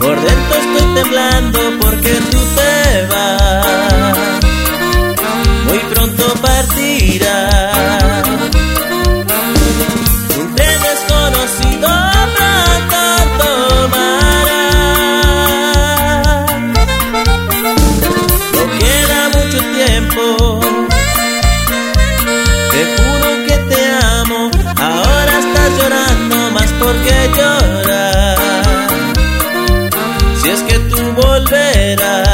Por dentro estoy temblando porque tú te vas. será?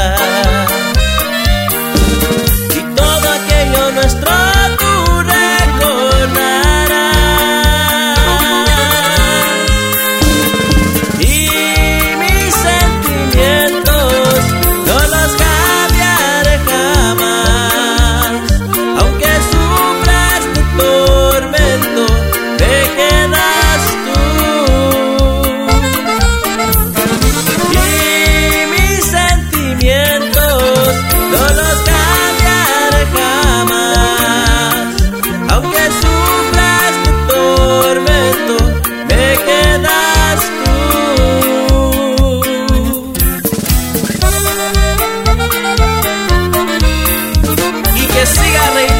Y que siga rey.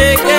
Sé